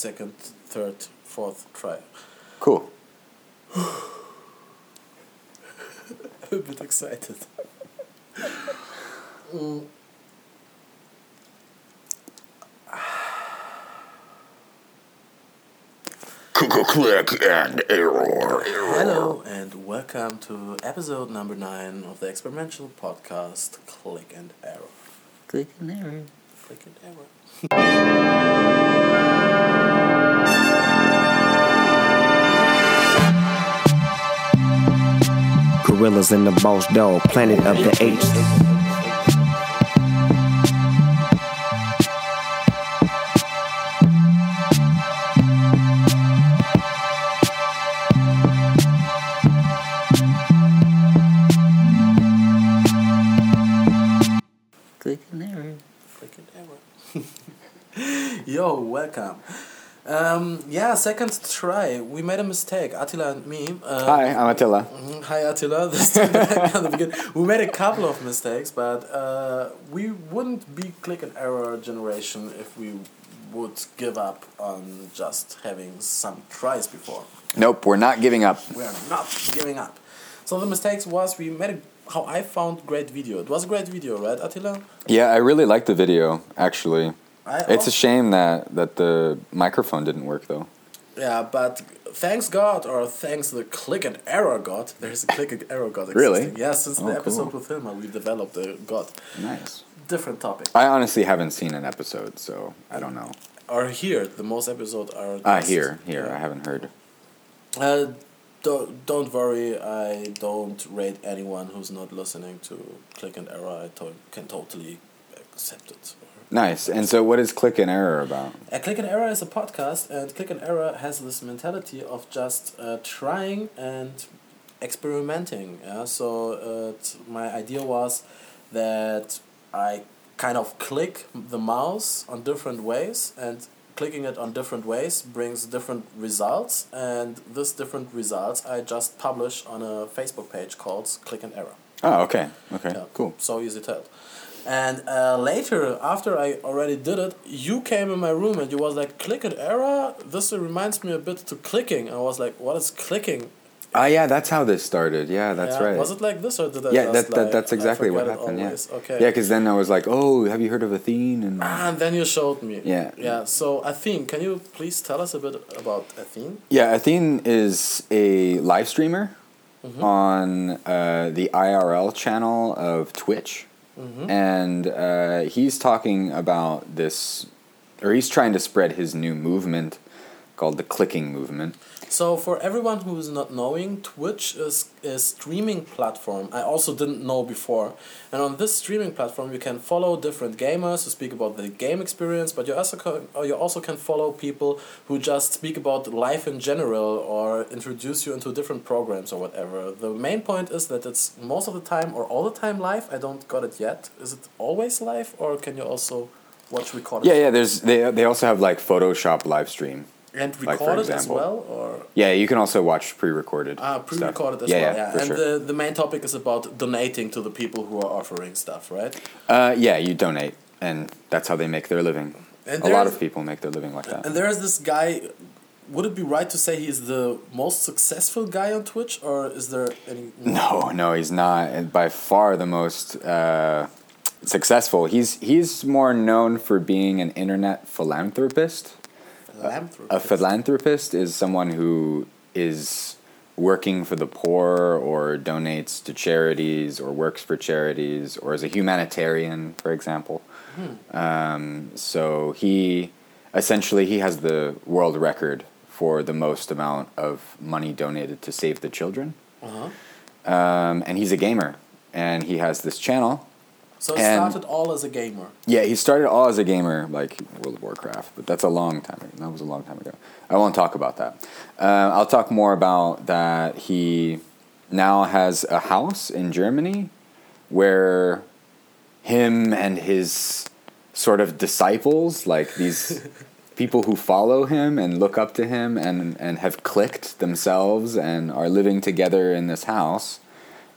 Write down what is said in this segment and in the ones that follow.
second, third, fourth try. Cool. I'm a bit excited. Mm. Click and error. Hello and welcome to episode number nine of the experimental podcast Click and Error. Click and error. Click and Error. Gorillaz in the boss dog, planet of the apes. Yeah, second try. We made a mistake, Attila and me. Uh, Hi, I'm Attila. Mhm. Hi Attila. This time back at the beginning. We made a couple of mistakes, but uh, we wouldn't be click and error generation if we would give up on just having some tries before. Nope, we're not giving up. We are not giving up. So the mistakes was we made a, how I found great video. It was a great video, right, Attila? Yeah, I really liked the video, actually. I It's a shame that, that the microphone didn't work, though. Yeah, but thanks God or thanks the click and error God. There's a click and error God. Really? Existing. Yeah, since Oh, the episode cool. with Hilma, we developed a God. Nice. Different topic. I honestly haven't seen an episode, so I don't know. Or here, the most episodes are. Ah, just- here, here, yeah. I haven't heard. Uh, don't, don't worry, I don't rate anyone who's not listening to Click and Error. I to- can totally accept it. Nice. And so, what is Click and Error about? Uh, Click and Error is a podcast, and Click and Error has this mentality of just uh, trying and experimenting. Yeah, so uh, t- my idea was that I kind of click the mouse on different ways, and clicking it on different ways brings different results, and this different results I just publish on a Facebook page called Click and Error. Oh, okay. Okay, Yeah, cool. So easy to tell. And uh, later, after I already did it, you came in my room and you was like, click and error? This reminds me a bit to clicking. I was like, what is clicking? Ah, yeah, that's how this started. Yeah, that's Yeah, right. Was it like this or did I yeah, just that, that, like, that's exactly what happened. Yeah. Okay. Yeah, because then I was like, oh, have you heard of Athene? And Ah, and then you showed me. Yeah. Yeah. So Athene, can you please tell us a bit about Athene? yeah, Athene is a live streamer Mm-hmm. on uh, the IRL channel of Twitch, Mm-hmm. and uh, he's talking about this, or he's trying to spread his new movement called the clicking movement. So for everyone who is not knowing, Twitch is a streaming platform. I also didn't know before. And on this streaming platform, you can follow different gamers who speak about the game experience, but you also can, uh, you also can follow people who just speak about life in general or introduce you into different programs or whatever. The main point is that it's most of the time or all the time live. I don't got it yet. Is it always live or can you also watch recorded? Yeah, yeah. There's they they also have like Photoshop live stream. And like, recorded as well or Yeah, you can also watch pre-recorded. Ah, stuff. pre-recorded as yeah, well. Yeah, Yeah, and sure. the the main topic is about donating to the people who are offering stuff, right? Uh, yeah, you donate, and that's how they make their living. And a lot of people make their living like that. And there is this guy. Would it be right to say he's the most successful guy on Twitch, or is there any? No, no, he's not. And by far the most uh, successful. He's he's more known for being an internet philanthropist. Philanthropist. A philanthropist is someone who is working for the poor or donates to charities or works for charities or is a humanitarian, for example. Um, so he essentially he has the world record for the most amount of money donated to save the children. Uh-huh. Um, and he's a gamer, and he has this channel. So he and- started all as a gamer. Yeah, he started all as a gamer, like World of Warcraft, but that's a long time. ago. That was a long time ago. I won't talk about that. Uh, I'll talk more about that. He now has a house in Germany, where him and his sort of disciples, like these people who follow him and look up to him and, and have clicked themselves and are living together in this house.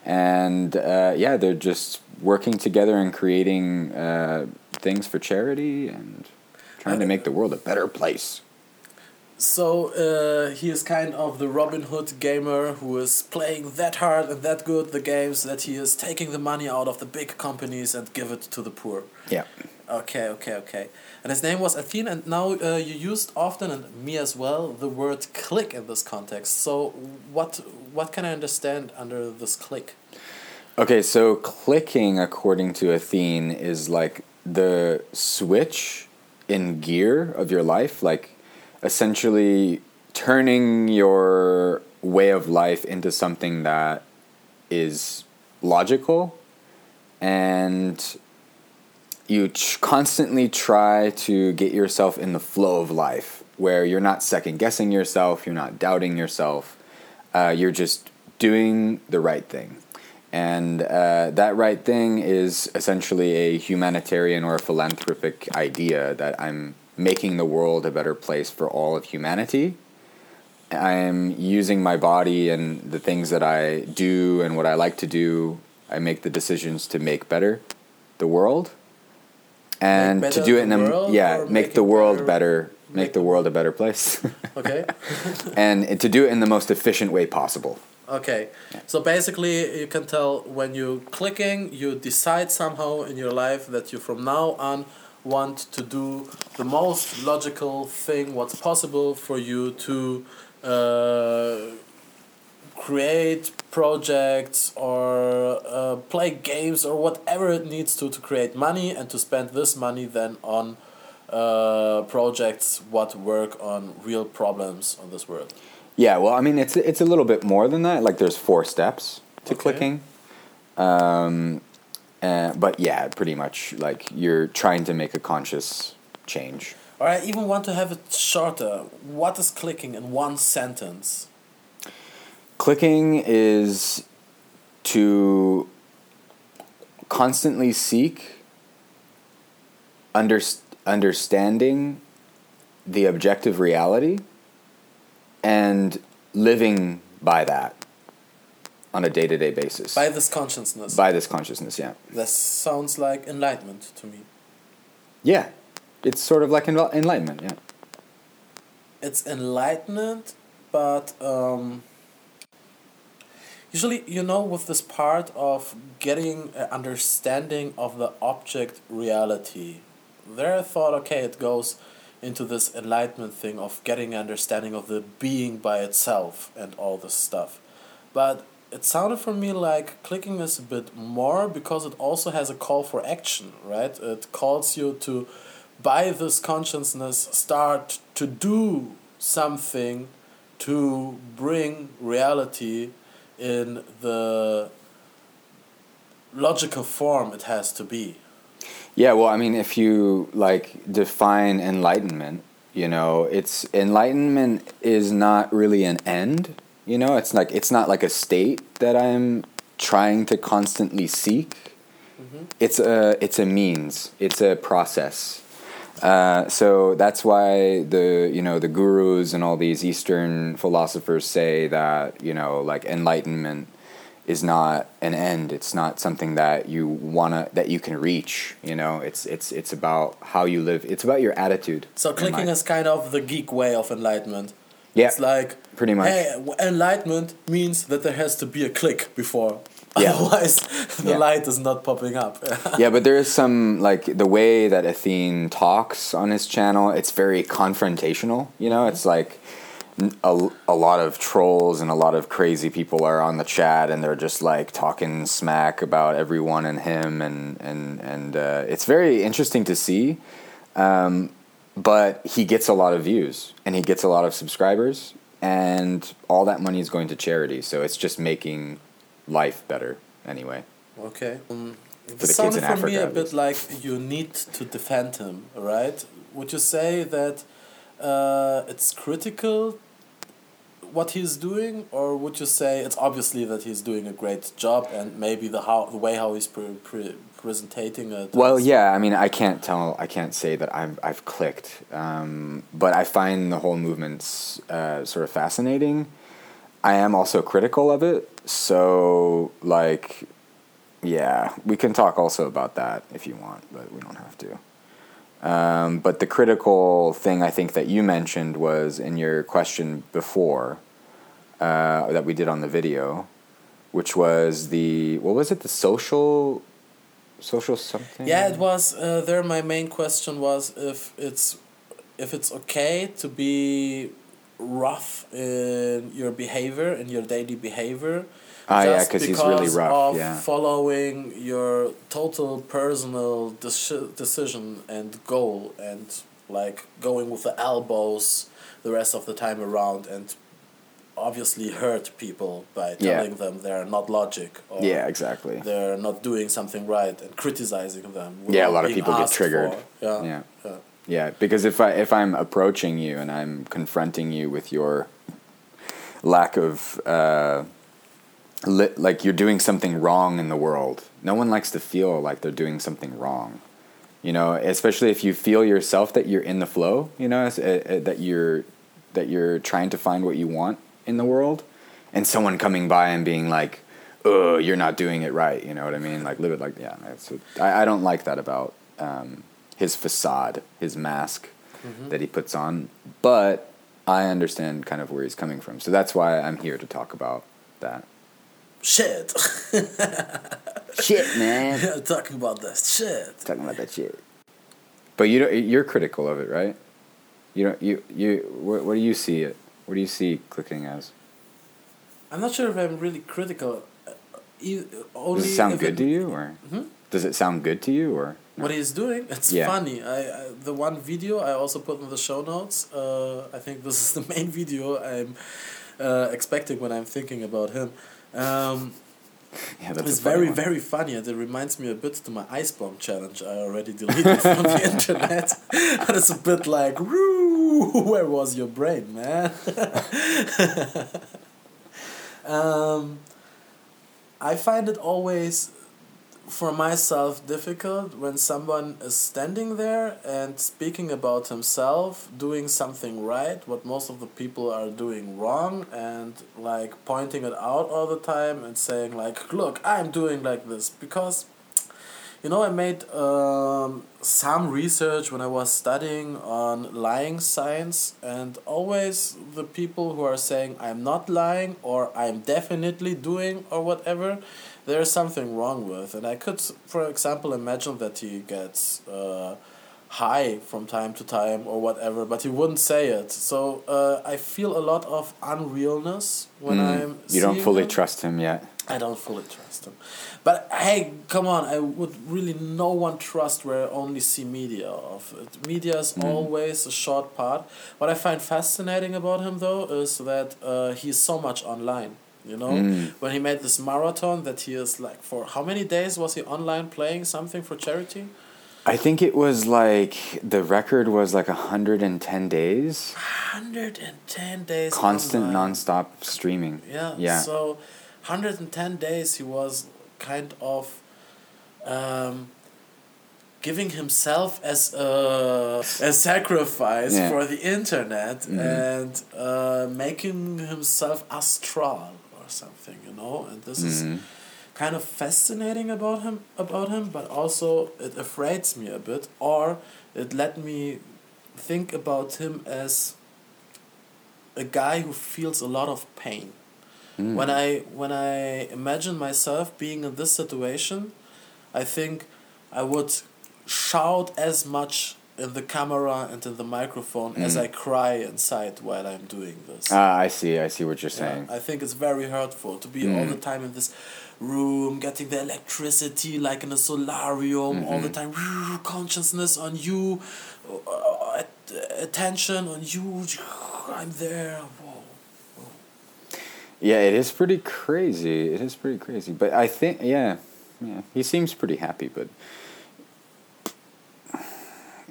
And uh, yeah, they're just working together and creating uh, things for charity and trying to make the world a better place. So uh, he is kind of the Robin Hood gamer who is playing that hard and that good the games that he is taking the money out of the big companies and give it to the poor. Yeah. Okay, okay, okay. And his name was Athene, and now uh, you used often, and me as well, the word click in this context. So what what can I understand under this click? Okay, so clicking, according to Athene, is like the switch in gear of your life, like essentially turning your way of life into something that is logical and you ch- constantly try to get yourself in the flow of life where you're not second guessing yourself, you're not doubting yourself, uh, you're just doing the right thing. And uh, that right thing is essentially a humanitarian or a philanthropic idea that I'm making the world a better place for all of humanity. I'm using my body and the things that I do and what I like to do. I make the decisions to make better the world and Make to do it in a yeah make the world better- better make, make the the- world a better place. Okay. and to do it in the most efficient way possible. Okay, so basically, you can tell when you're clicking, you decide somehow in your life that you from now on want to do the most logical thing what's possible for you to uh, create projects or uh, play games or whatever it needs to to create money and to spend this money then on uh, projects what work on real problems on this world. yeah well i mean it's it's a little bit more than that like there's four steps to Okay. clicking um, uh, but yeah pretty much like you're trying to make a conscious change Or I even want to have it shorter. What is clicking in one sentence? Clicking is to constantly seek under, understanding the objective reality and living by that on a day to day basis. By this consciousness. By this consciousness, yeah. This sounds like enlightenment to me. Yeah. It's sort of like enl- enlightenment, yeah. It's enlightenment, but um, usually, you know, with this part of getting an understanding of the object reality, there I thought, okay, it goes into this enlightenment thing of getting understanding of the being by itself and all this stuff. But it sounded for me like clicking is a bit more because it also has a call for action, right? It calls you to, by this consciousness, start to do something to bring reality in the logical form it has to be. Yeah, well, I mean, if you like define enlightenment, you know, it's enlightenment is not really an end. You know, it's like it's not like a state that I'm trying to constantly seek. Mm-hmm. It's a it's a means. It's a process. Uh, so that's why the you know the gurus and all these Eastern philosophers say that you know like enlightenment is not an end. It's not something that you wanna that you can reach. You know, it's it's it's about how you live. It's about your attitude. So clicking is kind of the geek way of enlightenment. Yeah, It's like pretty much. Hey, enlightenment means that there has to be a click before. Yeah. Otherwise, the Yeah. light is not popping up. yeah, but there is some like the way that Athene talks on his channel. It's very confrontational. You know, it's like a, a lot of trolls and a lot of crazy people are on the chat, and they're just like talking smack about everyone and him, and and and uh, it's very interesting to see. Um, but he gets a lot of views and he gets a lot of subscribers, and all that money is going to charity. So it's just making life better anyway. Okay. Um, the this kids sounded in for Africa, me a bit like you need to defend him, right? Would you say that uh, it's critical what he's doing, or would you say it's obviously that he's doing a great job and maybe the how the way how he's pre- pre- presenting it? Well, yeah. I mean, I can't tell. I can't say that I've I've clicked, um, but I find the whole movement uh, sort of fascinating. I am also critical of it, so like, yeah, we can talk also about that if you want, but we don't have to. Um, but the critical thing I think that you mentioned was in your question before uh, that we did on the video, which was the what was it? The social, social something. Yeah, it was. Uh, there, my main question was if it's if it's okay to be rough in your behavior in your daily behavior. Ah, yeah, because he's really rough, Of yeah. following your total personal deci- decision and goal, and like going with the elbows the rest of the time around, and obviously hurt people by Yeah. telling them they're not logic or Yeah, exactly. they're not doing something right and criticizing them. Yeah, a lot of people get triggered. for. Yeah. Yeah. yeah. Yeah, because if I if I'm approaching you and I'm confronting you with your lack of uh, li- like you're doing something wrong in the world, no one likes to feel like they're doing something wrong. You know, especially if you feel yourself that you're in the flow. You know, uh, uh, that you're that you're trying to find what you want in the world, and someone coming by and being like, "Oh, you're not doing it right." You know what I mean? Like live it like yeah. What, I I don't like that about um, his facade, his mask that he puts on. But I understand kind of where he's coming from, so that's why I'm here to talk about that. Shit. Shit, man. Talking about that shit. Talking about that shit. But you don't, you're critical of it, right? You don't. You you. What, what do you see it? What do you see clicking as? I'm not sure if I'm really critical. uh, e- Only Does it sound good it- to you, or Hmm? does it sound good to you, or? What he's doing, it's Yeah. funny. I, I the one video I also put in the show notes. Uh, I think this is the main video I'm uh, expecting when I'm thinking about him. Um, yeah, that's it's very one. very funny and it reminds me a bit to my ice bomb challenge I already deleted from the internet. and it's a bit like, where was your brain, man? um, I find it always for myself difficult when someone is standing there and speaking about himself doing something right what most of the people are doing wrong and like pointing it out all the time and saying like look i'm doing like this. Because you know i made um, some research when i was studying on lying science and always the people who are saying i'm not lying or i'm definitely doing or whatever there's something wrong with and i could for example imagine that he gets uh, high from time to time or whatever but he wouldn't say it so uh, i feel a lot of unrealness when Mm, i'm you don't fully him. trust him yet. I don't fully trust him. But hey, come on, I would really no one trust where I only see media of it. Media is Mm. always a short part. What I find fascinating about him though is that uh, he's so much online. You know, Mm. when he made this marathon, that he is like for how many days was he online playing something for charity? I think it was like the record was like hundred and ten days, Hundred and ten days. constant online. nonstop streaming. Yeah. Yeah. So, hundred and ten days he was kind of um, giving himself as a, a sacrifice Yeah. for the internet Mhm. and uh, making himself astral something, you know. And this is Mhm. kind of fascinating about him about him, but also it afraids me a bit, or it let me think about him as a guy who feels a lot of pain. Mm. When I when I imagine myself being in this situation, I think I would shout as much in the camera and in the microphone as Mm. I cry inside while I'm doing this. Ah, I see. I see what you're Yeah, saying. I think it's very hurtful to be all Mm. the time in this room, getting the electricity like in a solarium, all the Mhm. time, consciousness on you, uh, attention on you. I'm there. Whoa. Yeah, it is pretty crazy. It is pretty crazy. But I think, yeah, yeah, he seems pretty happy. But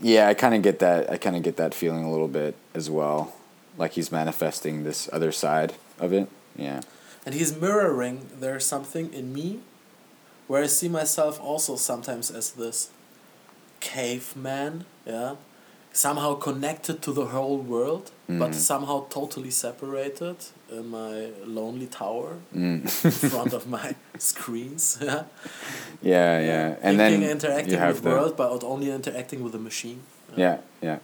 yeah, I kind of get that. I kind of get that feeling a little bit as well, like he's manifesting this other side of it. Yeah. And he's mirroring there's something in me where I see myself also sometimes as this caveman, yeah, somehow connected to the whole world, but Mhm. somehow totally separated in my lonely tower Mm. in front of my screens. Yeah, yeah, yeah, and Thinking, then interacting you have with the world, but only interacting with the machine. Yeah, yeah,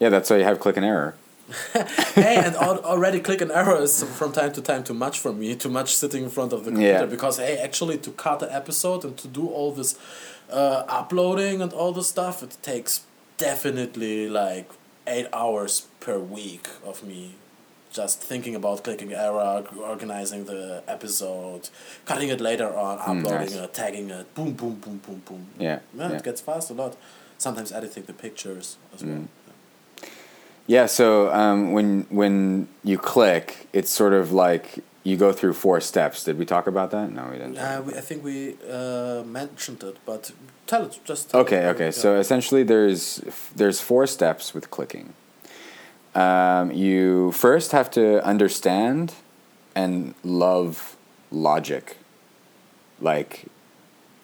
yeah. That's why you have click and error. hey, and al- already click and error is from time to time too much for me. Too much sitting in front of the computer Yeah. because hey, actually to cut an episode and to do all this uh, uploading and all this stuff, it takes definitely like eight hours per week of me just thinking about clicking error, organizing the episode, cutting it later on, uploading nice. it, tagging it, boom, boom, boom, boom, boom. Yeah, Yeah, yeah. it gets fast a lot. Sometimes editing the pictures as well. Yeah, so um, when when you click, it's sort of like you go through four steps. Did we talk about that? No, we didn't. Uh, we, I think we uh, mentioned it, but tell it just. Okay, okay. So essentially, there's there's four steps with clicking. Um, you first have to understand and love logic, like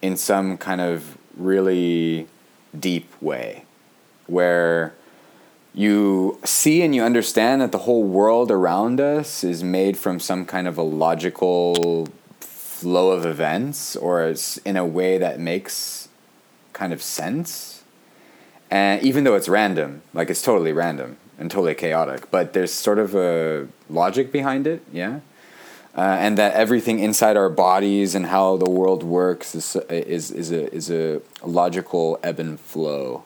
in some kind of really deep way, where you see and you understand that the whole world around us is made from some kind of a logical flow of events, or it's in a way that makes kind of sense. And even though it's random, like it's totally random and totally chaotic, but there's sort of a logic behind it, yeah. Uh, and that everything inside our bodies and how the world works is is is a is a logical ebb and flow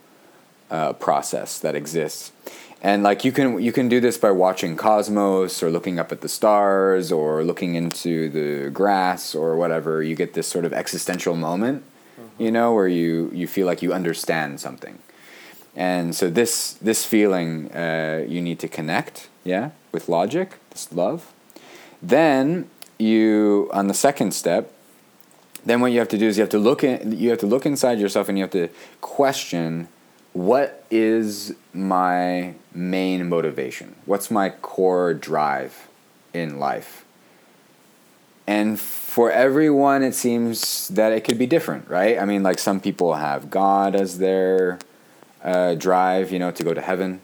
uh, process that exists. And like you can you can do this by watching Cosmos or looking up at the stars or looking into the grass or whatever. You get this sort of existential moment, you know, where you you feel like you understand something. And so this this feeling uh, you need to connect, yeah, with logic, this love. Then you on the second step, then what you have to do is you have to look in, you have to look inside yourself and you have to question what is my main motivation? What's my core drive in life? And for everyone, it seems that it could be different, right? I mean, like some people have God as their uh, drive, you know, to go to heaven.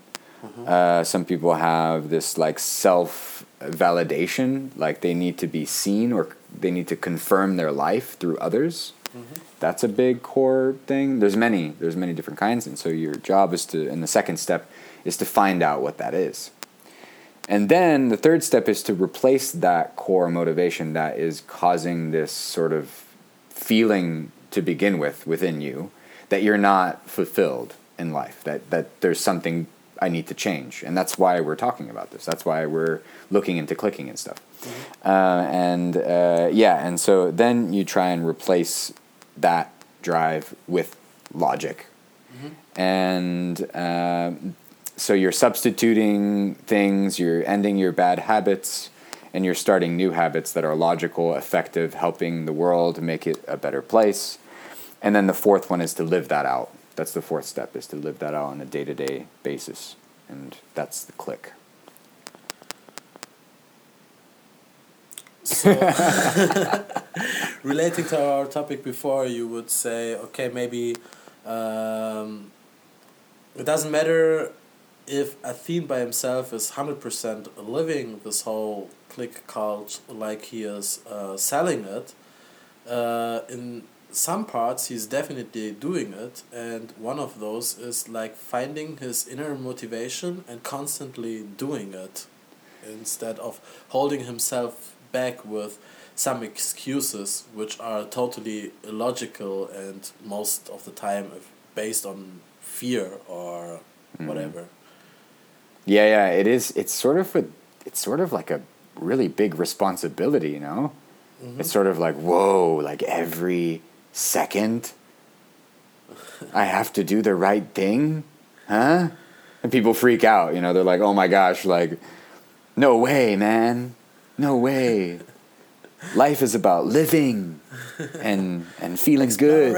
Uh, some people have this like self validation, like they need to be seen or they need to confirm their life through others. That's a big core thing. There's many, there's many different kinds, and so your job is to, and the second step is to find out what that is. And then the third step is to replace that core motivation that is causing this sort of feeling to begin with within you that you're not fulfilled in life, that, that there's something I need to change. And that's why we're talking about this. That's why we're looking into clicking and stuff. Uh, and uh, yeah, and so then you try and replace that drive with logic. And um so you're substituting things, you're ending your bad habits, and you're starting new habits that are logical, effective, helping the world make it a better place. And then the fourth one is to live that out. That's the fourth step is to live that out on a day-to-day basis. And that's the click. So, relating to our topic before, you would say, okay, maybe um, it doesn't matter if Athene by himself is 100% living this whole click cult like he is uh, selling it. Uh, in some parts, he's definitely doing it, and one of those is like finding his inner motivation and constantly doing it instead of holding himself back with some excuses which are totally illogical and most of the time based on fear or hmm. whatever. Yeah, yeah, it is. It's sort of a, it's sort of like a really big responsibility, you know. Mm-hmm. It's sort of like whoa, like every second, I have to do the right thing, huh? And people freak out, you know. They're like, oh my gosh, like, no way, man, no way. Life is about living, and and feeling good.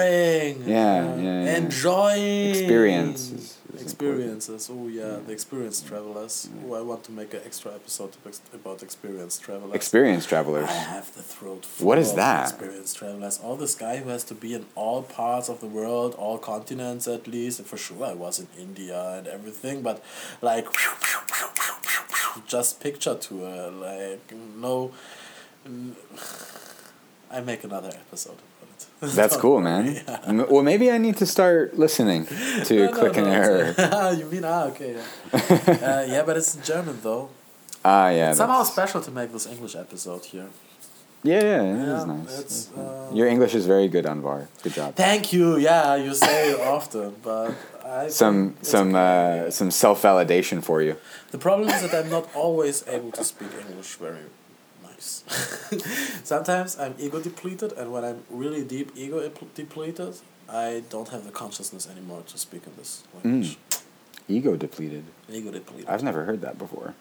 Yeah, uh, yeah, yeah. enjoying Experience is- is experiences. Oh yeah, the experienced travelers. Oh, I want to make an extra episode about experienced travelers. Experienced travelers. I have the throat full What is of that? Experienced travelers. All this guy who has to be in all parts of the world, all continents at least. For sure, I was in India and everything, but like, just picture tour, uh, like no. I make another episode That's cool, man. Yeah. Well, maybe I need to start listening to No, no, Click and no, Error. you mean ah okay yeah. uh, yeah, but it's in German though. Ah, yeah. It's somehow special to make this English episode here. Yeah, yeah, it Yeah, is nice. it's, uh, Your English is very good, Anwar. Good job. Thank you. Yeah, you say it often, but I Some some uh, some self validation for you. The problem is that I'm not always able to speak English very nice. Sometimes I'm ego depleted, and when I'm really deep ego depleted, I don't have the consciousness anymore to speak in this language. Ego depleted. Ego depleted. Mm. I've never heard that before.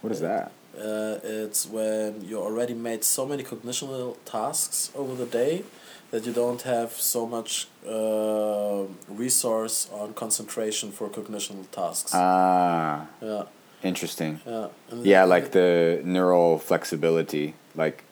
What is that? Uh, it's when you already made so many cognitional tasks over the day that you don't have so much uh, resource on concentration for cognitional tasks. Ah, yeah, interesting. yeah. Yeah, like the neural flexibility, like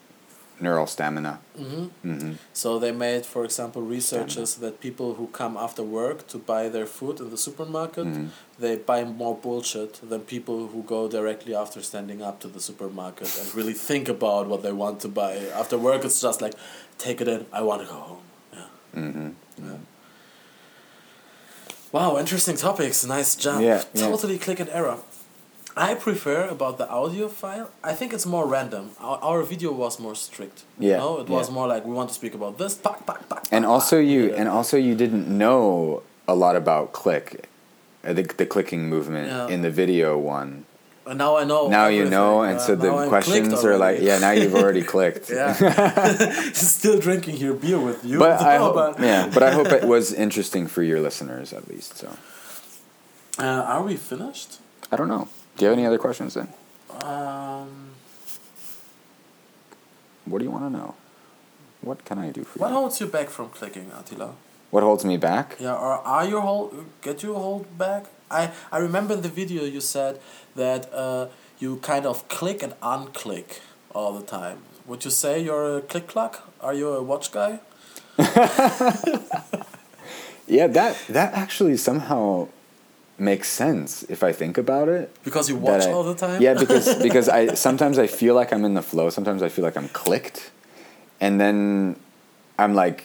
neural stamina. hmm hmm So they made, for example, researches that people who come after work to buy their food in the supermarket, Mhm. they buy more bullshit than people who go directly after standing up to the supermarket and really think about what they want to buy. After work, it's just like, take it in, I want to go home. Yeah. hmm yeah. Wow, interesting topics. Nice job. Yeah, yeah. Totally click and error. I prefer about the audio file. I think it's more random. Our, our video was more strict. Yeah, You know, it was yeah. more like we want to speak about this. Pack, pack, pack. And also you Yeah. and also you didn't know a lot about click, uh, the the clicking movement Yeah. in the video one. And now I know. now you know, and Yeah, so the I'm questions are like, yeah, now you've already clicked. yeah. Still drinking your beer with you. But I hope, yeah, but I hope it was interesting for your listeners at least. So Uh, are we finished? I don't know. Do you have any other questions then? Um, What do you want to know? What can I do for what you? What holds you back from clicking, Attila? What holds me back? Yeah, or are you hold get you hold back? I I remember in the video you said that uh, you kind of click and unclick all the time. Would you say you're a click clock? Are you a watch guy? Yeah, that that actually somehow makes sense if I think about it. Because you watch I- all the time. Yeah, because because I sometimes I feel like I'm in the flow. Sometimes I feel like I'm clicked, and then I'm like,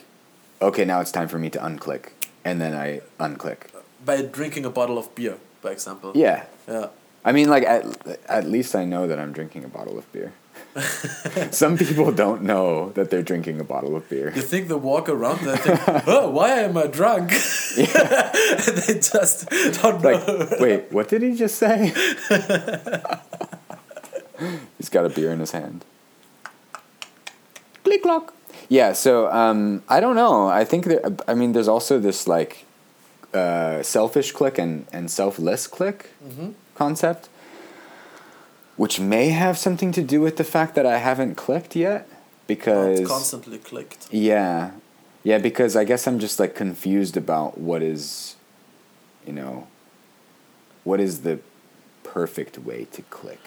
okay, now it's time for me to unclick, and then I unclick. by drinking a bottle of beer, for example. Yeah, Yeah. I mean, like at at least I know that I'm drinking a bottle of beer. Some people don't know that they're drinking a bottle of beer. You think they walk around and think, oh, why am I drunk? and they just don't Like, know. wait, what did he just say? He's got a beer in his hand. Click clock. Yeah, so um, I don't know. I think that I mean, there's also this like uh, selfish click and and selfless click Mhm. concept, which may have something to do with the fact that I haven't clicked yet oh, because It's constantly clicked. yeah. Yeah, because I guess I'm just like confused about what is you know what is the perfect way to click.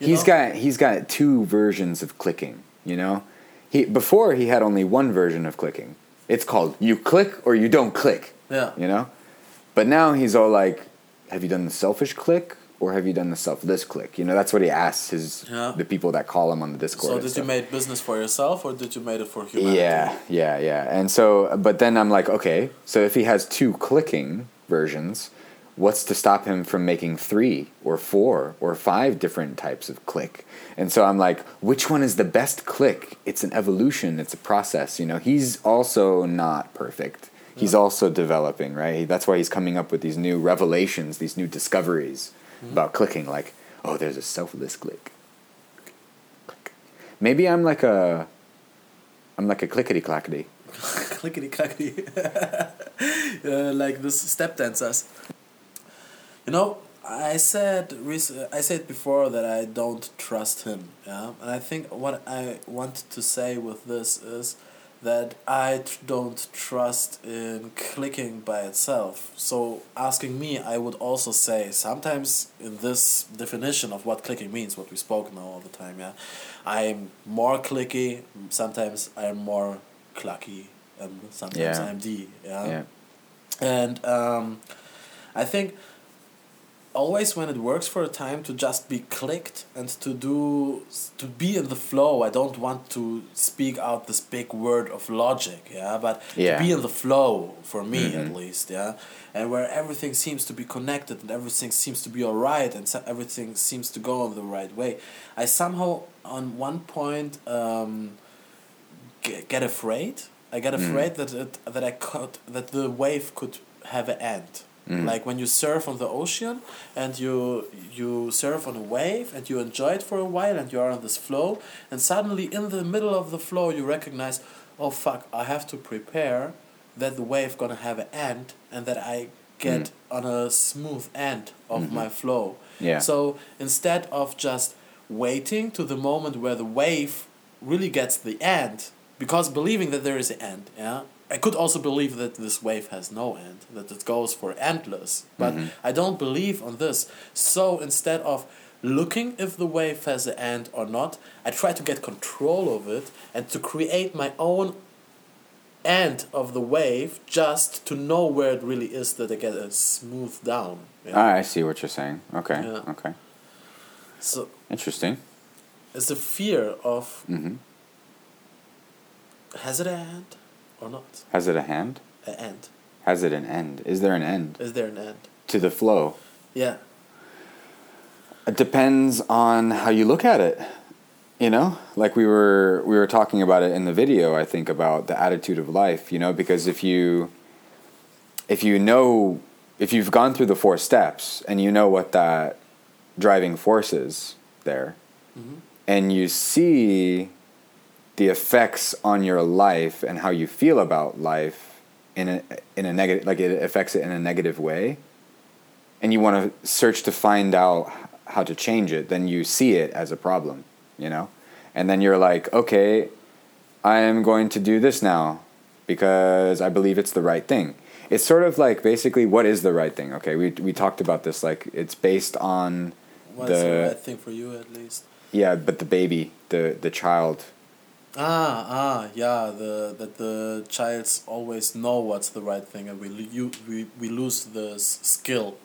You He's know- got he's got two versions of clicking, you know? He before he had only one version of clicking. It's called you click or you don't click, Yeah. you know? But now he's all like have you done the selfish click or have you done the selfless click? You know, that's what he asks his Yeah. the people that call him on the Discord. So did you make business for yourself or did you made it for humanity? Yeah, yeah, yeah. And so, but then I'm like, okay, so if he has two clicking versions, what's to stop him from making three or four or five different types of click? And so I'm like, which one is the best click? It's an evolution, it's a process. You know, he's also not perfect. He's also developing, right? That's why he's coming up with these new revelations, these new discoveries about clicking. Like, oh, there's a selfless click. Click. Maybe I'm like a, I'm like a clickety clackety. Clickety clackety. uh, like this step dancers. You know, I said I said before that I don't trust him. Yeah, and I think what I want to say with this is that I tr- don't trust in clicking by itself. So asking me, I would also say sometimes in this definition of what clicking means, what we spoke now all the time. Yeah, I'm more clicky. Sometimes I'm more clucky, and sometimes Yeah. I'm D. Yeah. and um, I think always when it works for a time to just be clicked and to do to be in the flow i don't want to speak out this big word of logic yeah but Yeah. to be in the flow for me Mhm. at least yeah and where everything seems to be connected and everything seems to be all right and so everything seems to go in the right way i somehow on one point um, get, get afraid i get Mm. afraid that it that i could that the wave could have an end Mm. like when you surf on the ocean and you you surf on a wave and you enjoy it for a while and you are on this flow and suddenly in the middle of the flow you recognize oh fuck i have to prepare that the wave gonna have an end and that i get on a smooth end of my flow Yeah. so instead of just waiting to the moment where the wave really gets the end because believing that there is an end yeah i could also believe that this wave has no end that it goes for endless but i don't believe on this so instead of looking if the wave has an end or not i try to get control of it and to create my own end of the wave just to know where it really is that i get a smooth down yeah? Ah, I see what you're saying. Okay. Yeah. Okay. so Interesting. it's a fear of hmm has it an end or not Has it a hand? an end Has it an end? Is there an end is there an end to the flow? yeah It depends on how you look at it. You know, like we were we were talking about it in the video. I think about the attitude of life. You know, because if you if you know if you've gone through the four steps and you know what that driving force is there, mm-hmm. and you see the effects on your life and how you feel about life in a in a negative like it affects it in a negative way. And you want to search to find out how to change it then you see it as a problem you know? And then you're like okay i am going to do this now because i believe it's the right thing. It's sort of like basically what is the right thing? Okay we we talked about this like it's based on what's the, the right thing for you at least. Yeah but the baby the the child ah ah yeah the that the childs always know what's the right thing and we lo- you, we, we lose this skill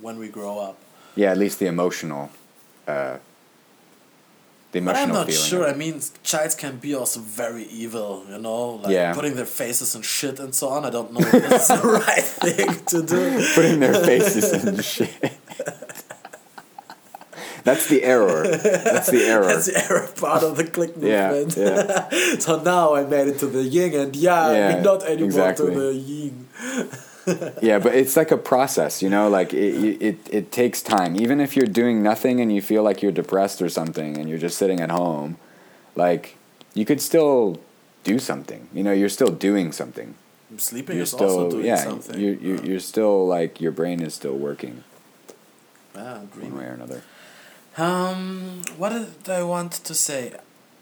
when we grow up yeah at least the emotional uh the but emotional i'm not feeling sure of i it. mean childs can be also very evil you know like Yeah. putting their faces and shit and so on i don't know if that's the right thing to do putting their faces in shit. That's the error. That's the error. That's the error part of the click movement. yeah. so now I made it to the yin and yang, Yeah, not anymore exactly. to the yin. yeah, but it's like a process, you know. Like it, it, it takes time. Even if you're doing nothing and you feel like you're depressed or something, and you're just sitting at home, like you could still do something. You know, you're still doing something. Sleeping You're is also still, doing yeah. something. You, you, you're still like your brain is still working yeah, one way or another. Um, what did I want to say?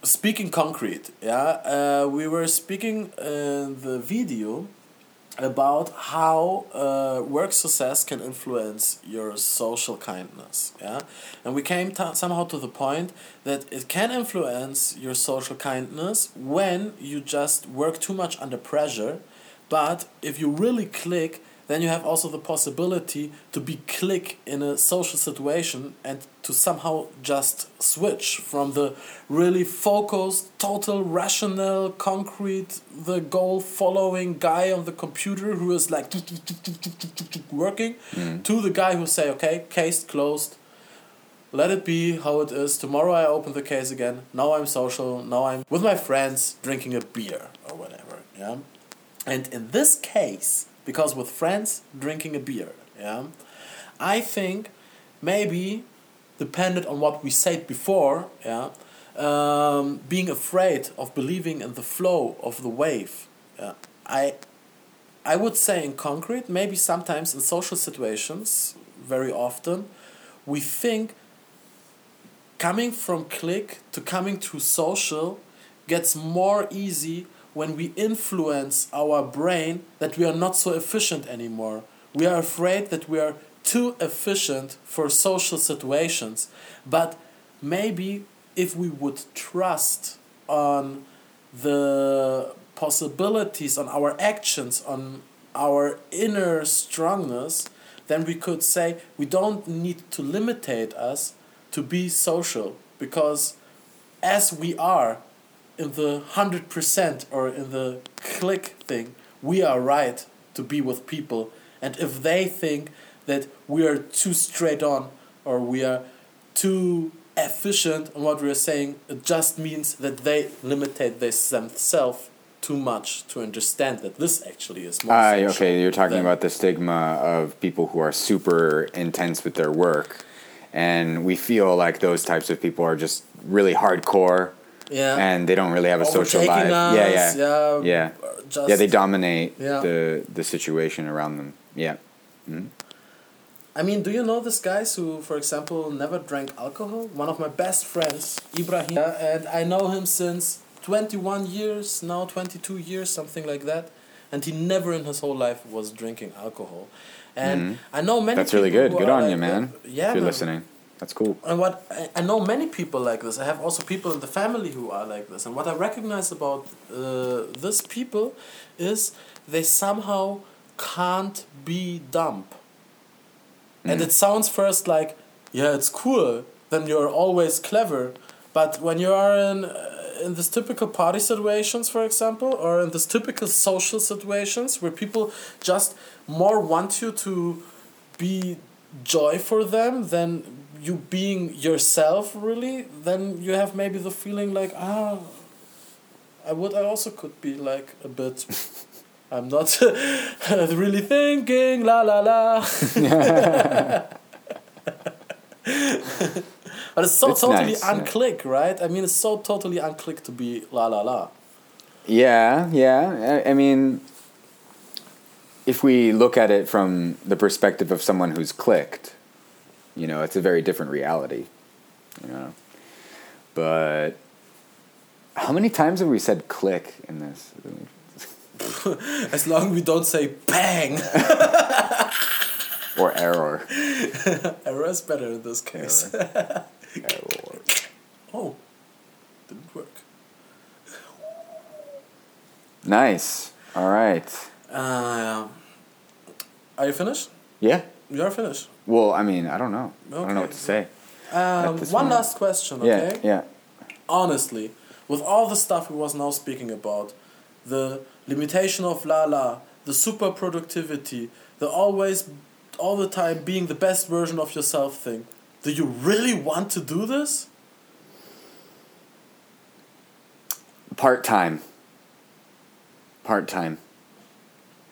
Speaking concrete, yeah, uh, we were speaking in the video about how uh, work success can influence your social kindness, yeah, and we came somehow to the point that it can influence your social kindness when you just work too much under pressure, but if you really click then you have also the possibility to be click in a social situation and to somehow just switch from the really focused, total, rational, concrete, the goal following guy on the computer who is like working mm. to the guy who say, okay, case closed. Let it be how it is. Tomorrow I open the case again. Now I'm social. Now I'm with my friends drinking a beer or whatever. Yeah. And in this case, because with friends drinking a beer, yeah, I think maybe dependent on what we said before, yeah, um, being afraid of believing in the flow of the wave, yeah, I, I would say in concrete, maybe sometimes in social situations, very often, we think coming from click to coming to social gets more easy when we influence our brain that we are not so efficient anymore. We are afraid that we are too efficient for social situations. But maybe if we would trust on the possibilities, on our actions, on our inner strongness, then we could say we don't need to limitate us to be social because as we are in the 100% or in the click thing, we are right to be with people. And if they think that we are too straight on or we are too efficient in what we are saying, it just means that they limitate themselves too much to understand that this actually is more Ah, social okay. You're talking about the stigma of people who are super intense with their work, and we feel like those types of people are just really hardcore, yeah. and they don't really have a social life. Yeah, yeah, yeah, yeah. Just, yeah, they dominate Yeah. the the situation around them. Yeah. I mean, do you know these guys who, for example, never drank alcohol? One of my best friends, Ibrahim, and I know him since 21 years, now 22 years, something like that. And he never in his whole life was drinking alcohol. And I know many Mm-hmm. That's really good. Good on like you, man. Yeah, if you're man. listening, that's cool. And what I, I know many people like this. I have also people in the family who are like this. And what I recognize about uh, these people is they somehow can't be dumb. And it sounds first like, yeah, it's cool. Then you're always clever. But when you are in uh, in this typical party situations, for example, or in this typical social situations where people just more want you to be joy for them than you being yourself really, then you have maybe the feeling like, ah, I would, I also could be like a bit. I'm not really thinking, la la la. but it's so It's totally nice, yeah. unclick, right? I mean, it's so totally unclick to be la la la. Yeah, yeah. I, I mean, if we look at it from the perspective of someone who's clicked, you know, it's a very different reality. You know, but how many times have we said click in this? As long as we don't say bang, Or error. error is better in this case. error. oh, didn't work. Nice. All right. Uh, are you finished? Yeah. You are finished. Well, I mean, I don't know. I don't know what to say. Um, one moment. last question, okay? Yeah. Yeah. honestly, with all the stuff we was now speaking about, the limitation of Lala, the super productivity, the always, all the time being the best version of yourself thing, do you really want to do this? Part time. Part time.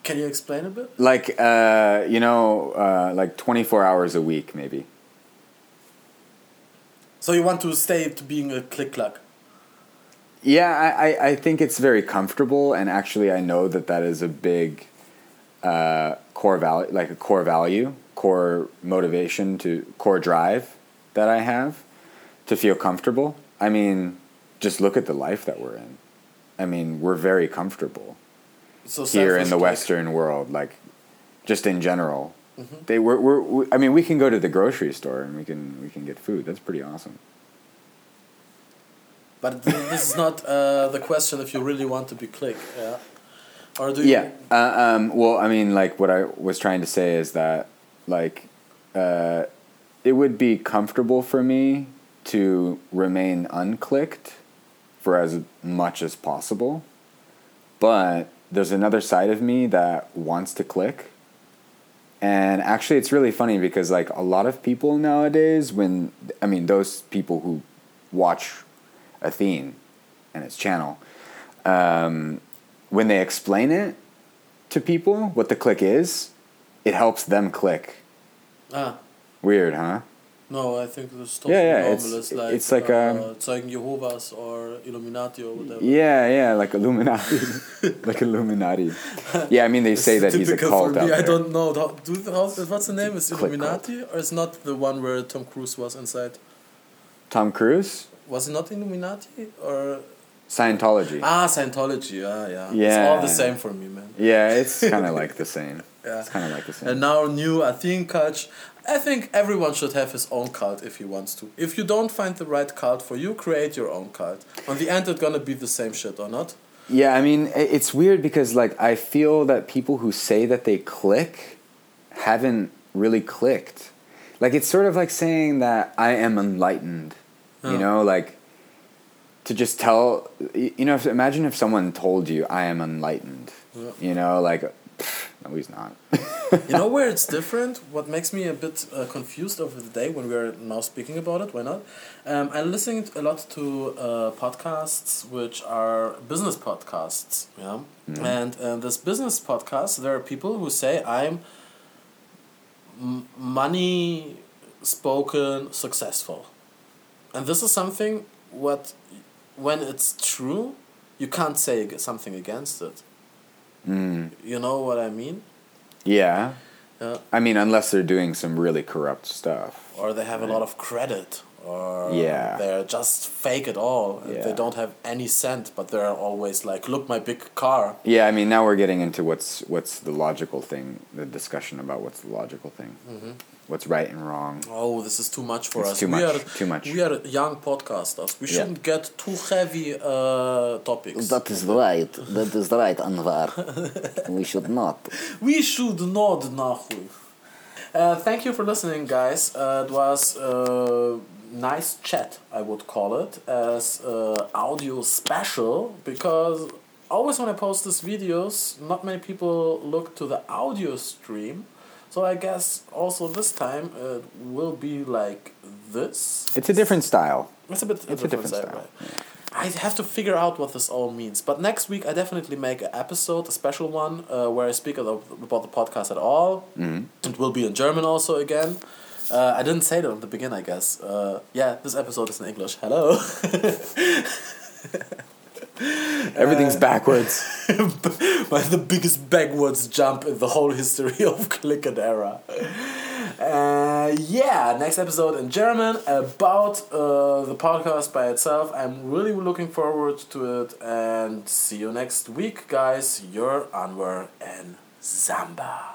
Can you explain a bit? Like, uh, you know, uh, like 24 hours a week, maybe. So you want to stay to being a click clack? Yeah, I, I, I think it's very comfortable, and actually, I know that that is a big uh, core value, like a core value, core motivation to core drive that I have to feel comfortable. I mean, just look at the life that we're in. I mean, we're very comfortable So here in the. Western world, like just in general. Mm-hmm. They we're, we're, I mean, we can go to the grocery store and we can we can get food. That's pretty awesome. But th- this is not uh, the question if you really want to be click, yeah? Or do you? Yeah. Uh, um, well, I mean, like what I was trying to say is that, like, uh, it would be comfortable for me to remain unclicked for as much as possible, but there's another side of me that wants to click. And actually, it's really funny because like a lot of people nowadays, when I mean those people who watch Athene and its channel, um, when they explain it to people what the click is, it helps them click. Ah, Weird, huh? No, I think is totally Yeah, yeah, it's- It's, like, it's like, uh, um, Zeugen Jehovah's or Illuminati or whatever. Yeah, yeah, like Illuminati, like Illuminati. Yeah, I mean they It's say that he's a cult for me. I don't know. Do, how, what's the name? Is Illuminati or is not the one where Tom Cruise was inside? Tom Cruise, Was it not Illuminati or Scientology. ah Scientology? Ah, yeah. It's Yeah. all the same for me, man. Yeah, it's kind of like the same. Yeah. It's kind of like the same. And now new I think, cult. I think everyone should have his own cult if he wants to. If you don't find the right cult for you, create your own cult. On the end, it's gonna be the same shit or not. Yeah, I mean, it's weird because like I feel that people who say that they click haven't really clicked. Like it's sort of like saying that I am enlightened. You oh. know, like to just tell you know, if, imagine if someone told you I am enlightened. Yeah. You know, like no he's not. you know where it's different? What makes me a bit uh, confused over the day when we're now speaking about it? Why not? Um, I listen a lot to uh, podcasts which are business podcasts. Yeah, and uh, this business podcast, there are people who say I'm m- money spoken successful, and this is something what when it's true, you can't say something against it. Mm. You know what I mean? Yeah. Yeah. I mean, unless they're doing some really corrupt stuff. or they have a lot of credit or Yeah. they're just fake at all and they don't have any cent but they're always like look my big car Yeah, I mean, now we're getting into what's what's the logical thing, the discussion about what's the logical thing, what's right and wrong. oh this is too much for It's us too we much, are too much. we are young podcasters we shouldn't get too heavy uh, topics That is right. That is right, Anwar. we should not. we should not nachuj. Uh, thank you for listening, guys. Uh, it was a nice chat, I would call it, as uh, audio special because always when I post these videos, not many people look to the audio stream. So I guess also this time it will be like this. It's a different style. It's a bit It's a different side, style, right? I have to figure out what this all means. But next week, I definitely make an episode, a special one, uh, where I speak about the podcast at all. Mhm. It will be in German also again. Uh, I didn't say that at the beginning, I guess. Uh, yeah, this episode is in English. Hello. Everything's backwards. By the biggest backwards jump in the whole history of Click and Error. Uh, yeah, next episode in German about uh, the podcast by itself. I'm really looking forward to it and see you next week, guys. Your Anwar and Zamba.